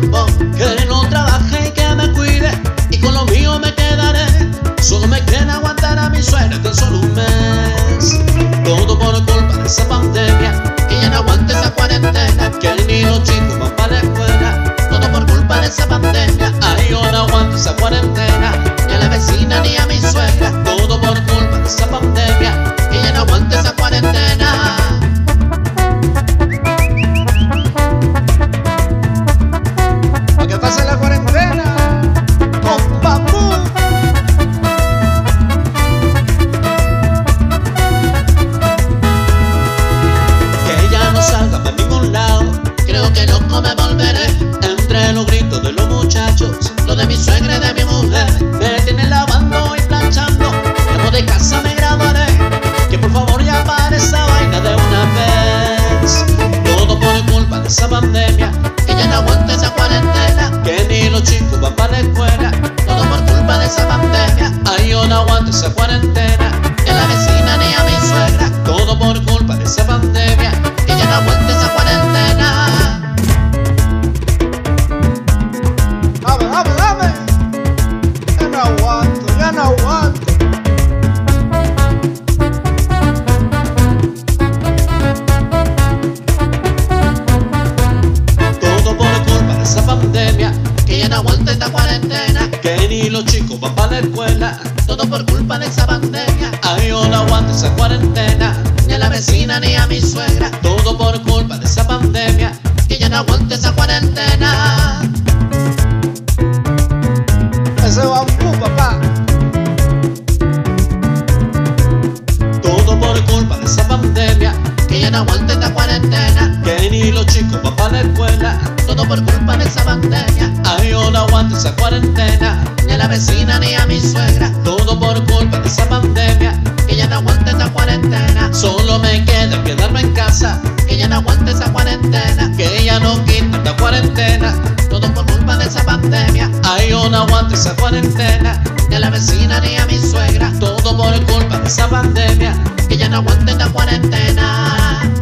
Come on. de mi suegra y de mi mujer. Me tiene lavando y planchando. Cuando de casa me grabaré. Que por favor ya para esa vaina de una vez. Todo por culpa de esa pandemia. Que ya no aguanta esa cuarentena. Que ni los chicos van para la escuela. Todo por culpa de esa pandemia. Ay, yo no aguanto esa cuarentena. No aguanto, ya no aguanto. Todo por culpa de esa pandemia, que ya no aguanta esta cuarentena, que ni los chicos van para la escuela, todo por culpa de esa pandemia. Ay, yo no aguanto esa cuarentena, ni a la vecina ni a mi suegra, que no aguanta esta cuarentena, que ni los chicos van para la escuela, todo por culpa de esa pandemia. Ay, yo no aguanto esa cuarentena, ni a la vecina ni a mi suegra, todo por culpa de esa pandemia, que ya no aguanta esta cuarentena. Solo me queda quedarme en casa, que ya no aguanta esa cuarentena, que ya no quita esta cuarentena, todo por culpa de esa pandemia. Ay, yo no aguanto esa cuarentena, la vecina ni a mi suegra, todo por culpa de esa pandemia, que ya no aguanta esta cuarentena.